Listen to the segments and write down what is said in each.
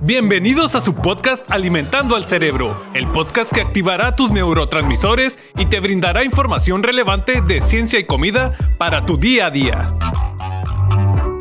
Bienvenidos a su podcast Alimentando al Cerebro, el podcast que activará tus neurotransmisores y te brindará información relevante de ciencia y comida para tu día a día.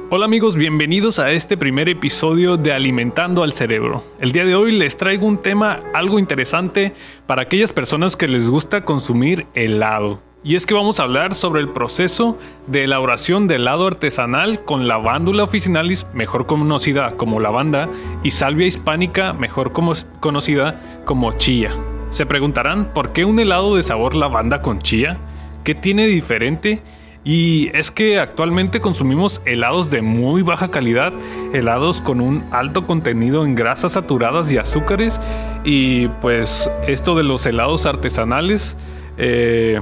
Hola amigos, bienvenidos a este primer episodio de Alimentando al Cerebro. El día de hoy les traigo un tema algo interesante para aquellas personas que les gusta consumir helado. Y es que vamos a hablar sobre el proceso de elaboración de helado artesanal con lavándula officinalis, mejor conocida como lavanda, y salvia hispánica, mejor conocida como chía. Se preguntarán por qué un helado de sabor lavanda con chía, qué tiene diferente y es que actualmente consumimos helados de muy baja calidad, helados con un alto contenido en grasas saturadas y azúcares. Y pues esto de los helados artesanales eh,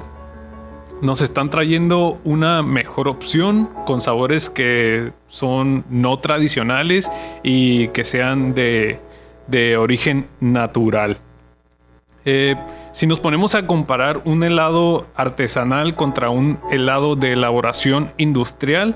nos están trayendo una mejor opción con sabores que son no tradicionales y que sean de, origen natural. Eh, si nos ponemos a comparar un helado artesanal contra un helado de elaboración industrial,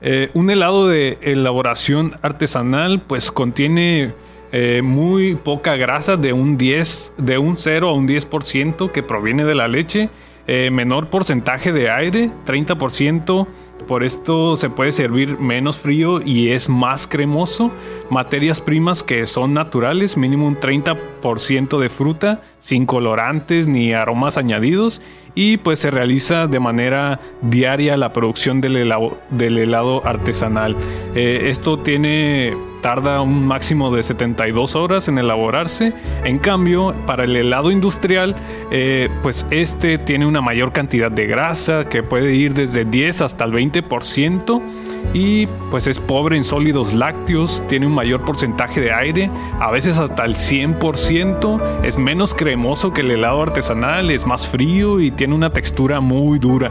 eh, un helado de elaboración artesanal pues contiene eh, muy poca grasa de un 10, de un 0 a un 10% que proviene de la leche eh, menor porcentaje de aire, 30%. Por esto se puede servir menos frío y es más cremoso. Materias primas que son naturales, mínimo un 30% de fruta, sin colorantes ni aromas añadidos. Y pues se realiza de manera diaria la producción del helado, artesanal. Eh, esto tiene tarda un máximo de 72 horas en elaborarse. En cambio, para el helado industrial, eh, pues este tiene una mayor cantidad de grasa que puede ir desde 10 hasta el 20% y pues es pobre en sólidos lácteos, tiene un mayor porcentaje de aire, a veces hasta el 100%, es menos cremoso que el helado artesanal, es más frío y tiene una textura muy dura.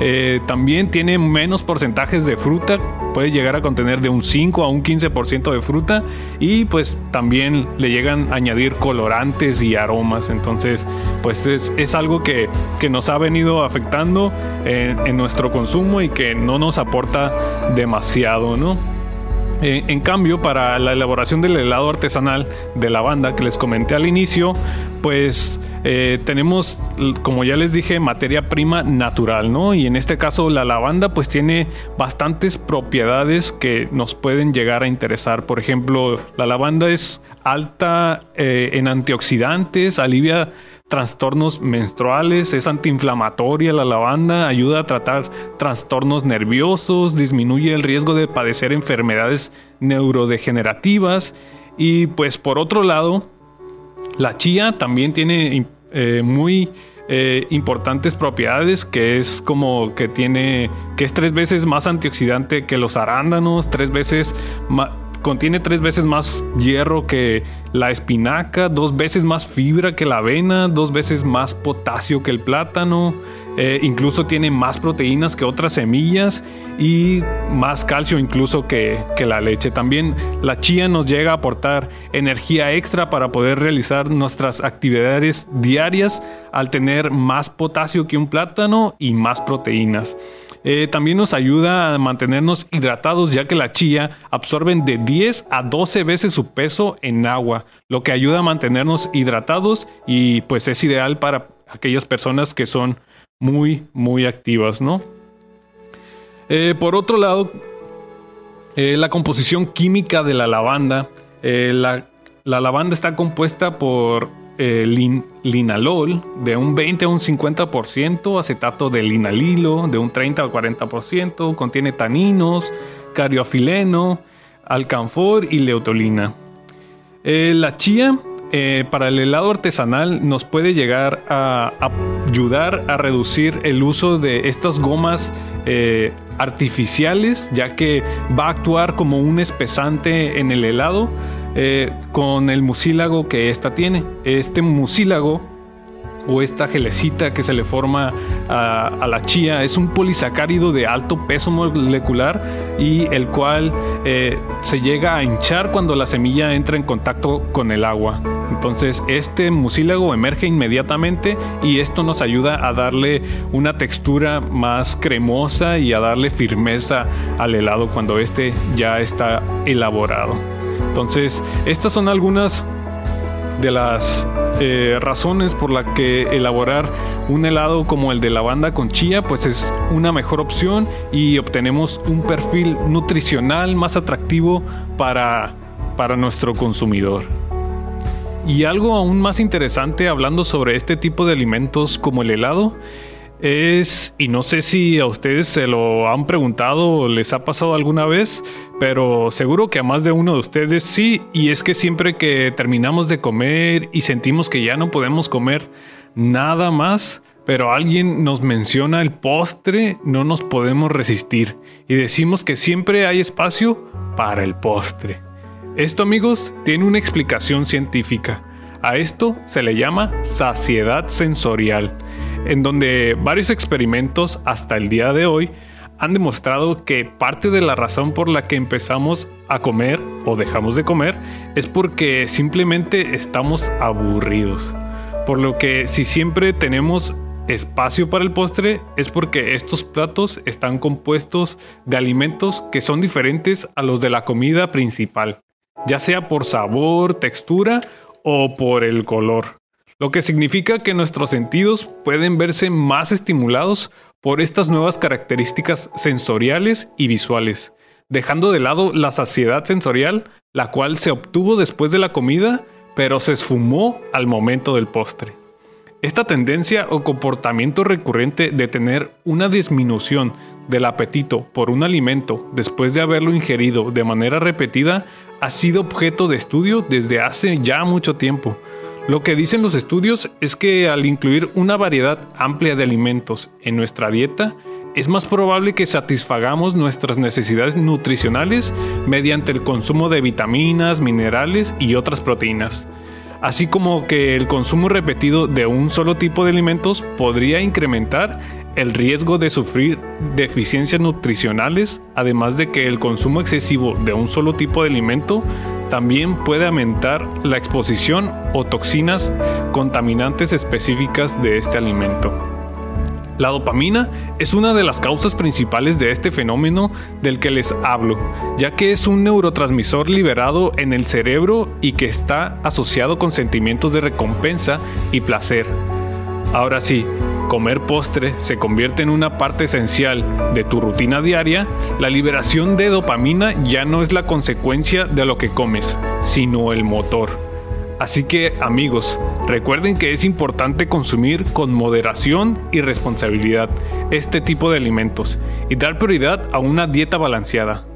Eh, también tiene menos porcentajes de fruta, puede llegar a contener de un 5 a un 15% de fruta y pues también le llegan a añadir colorantes y aromas. Entonces pues es, algo que, nos ha venido afectando en, nuestro consumo y que no nos aporta demasiado, ¿no? Eh, en cambio, para la elaboración del helado artesanal de lavanda que les comenté al inicio, pues eh, tenemos, como ya les dije, materia prima natural, ¿no? Y en este caso la lavanda pues tiene bastantes propiedades que nos pueden llegar a interesar. Por ejemplo, la lavanda es alta eh, en antioxidantes, alivia trastornos menstruales, es antiinflamatoria la lavanda, ayuda a tratar trastornos nerviosos, disminuye el riesgo de padecer enfermedades neurodegenerativas y pues por otro lado, la chía también tiene eh, muy eh, importantes propiedades que es como que tiene que es tres veces más antioxidante que los arándanos tres veces contiene tres veces más hierro que la espinaca dos veces más fibra que la avena dos veces más potasio que el plátano eh, incluso tiene más proteínas que otras semillas y más calcio incluso que, la leche. También la chía nos llega a aportar energía extra para poder realizar nuestras actividades diarias al tener más potasio que un plátano y más proteínas. Eh, también nos ayuda a mantenernos hidratados ya que la chía absorben de 10 a 12 veces su peso en agua, lo que ayuda a mantenernos hidratados y pues es ideal para aquellas personas que son muy, muy activas, ¿no? Eh, por otro lado, eh, la composición química de la lavanda. Eh, la, lavanda está compuesta por linalol de un 20 a un 50%, acetato de linalilo de un 30 a 40%, contiene taninos, cariofileno, alcanfor y leutolina. la chía eh, para el helado artesanal nos puede llegar a, ayudar a reducir el uso de estas gomas eh, artificiales, ya que va a actuar como un espesante en el helado eh, con el mucílago que ésta tiene. Este mucílago o esta gelecita que se le forma a, la chía es un polisacárido de alto peso molecular y el cual se llega a hinchar cuando la semilla entra en contacto con el agua. Entonces este mucílago emerge inmediatamente y esto nos ayuda a darle una textura más cremosa y a darle firmeza al helado cuando este ya está elaborado. Entonces, estas son algunas de las eh, razones por las que elaborar un helado como el de lavanda con chía pues es una mejor opción y obtenemos un perfil nutricional más atractivo para, para nuestro consumidor. Y algo aún más interesante hablando sobre este tipo de alimentos como el helado es, y no sé si a ustedes se lo han preguntado o les ha pasado alguna vez, pero seguro que a más de uno de ustedes sí, y es que siempre que terminamos de comer y sentimos que ya no podemos comer nada más, pero alguien nos menciona el postre, no nos podemos resistir y decimos que siempre hay espacio para el postre. Esto amigos tiene una explicación científica. A esto se le llama saciedad sensorial en donde varios experimentos hasta el día de hoy han demostrado que parte de la razón por la que empezamos a comer o dejamos de comer es porque simplemente estamos aburridos. Por lo que si siempre tenemos espacio para el postre es porque estos platos están compuestos de alimentos que son diferentes a los de la comida principal, ya sea por sabor, textura o por el color lo que significa que nuestros sentidos pueden verse más estimulados por estas nuevas características sensoriales y visuales, dejando de lado la saciedad sensorial, la cual se obtuvo después de la comida, pero se esfumó al momento del postre. Esta tendencia o comportamiento recurrente de tener una disminución del apetito por un alimento después de haberlo ingerido de manera repetida ha sido objeto de estudio desde hace ya mucho tiempo, lo que dicen los estudios es que al incluir una variedad amplia de alimentos en nuestra dieta, es más probable que satisfagamos nuestras necesidades nutricionales mediante el consumo de vitaminas, minerales y otras proteínas. Así como que el consumo repetido de un solo tipo de alimentos podría incrementar el riesgo de sufrir deficiencias nutricionales, además de que el consumo excesivo de un solo tipo de alimento también puede aumentar la exposición o toxinas contaminantes específicas de este alimento. La dopamina es una de las causas principales de este fenómeno del que les hablo, ya que es un neurotransmisor liberado en el cerebro y que está asociado con sentimientos de recompensa y placer. Ahora sí, comer postre se convierte en una parte esencial de tu rutina diaria, la liberación de dopamina ya no es la consecuencia de lo que comes, sino el motor. Así que amigos, recuerden que es importante consumir con moderación y responsabilidad este tipo de alimentos y dar prioridad a una dieta balanceada.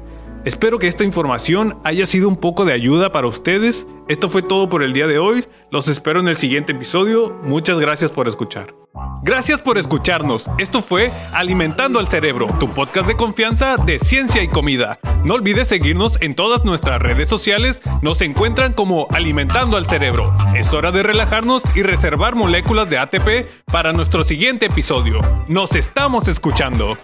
Espero que esta información haya sido un poco de ayuda para ustedes. Esto fue todo por el día de hoy. Los espero en el siguiente episodio. Muchas gracias por escuchar. Gracias por escucharnos. Esto fue Alimentando al Cerebro, tu podcast de confianza de ciencia y comida. No olvides seguirnos en todas nuestras redes sociales. Nos encuentran como Alimentando al Cerebro. Es hora de relajarnos y reservar moléculas de ATP para nuestro siguiente episodio. Nos estamos escuchando.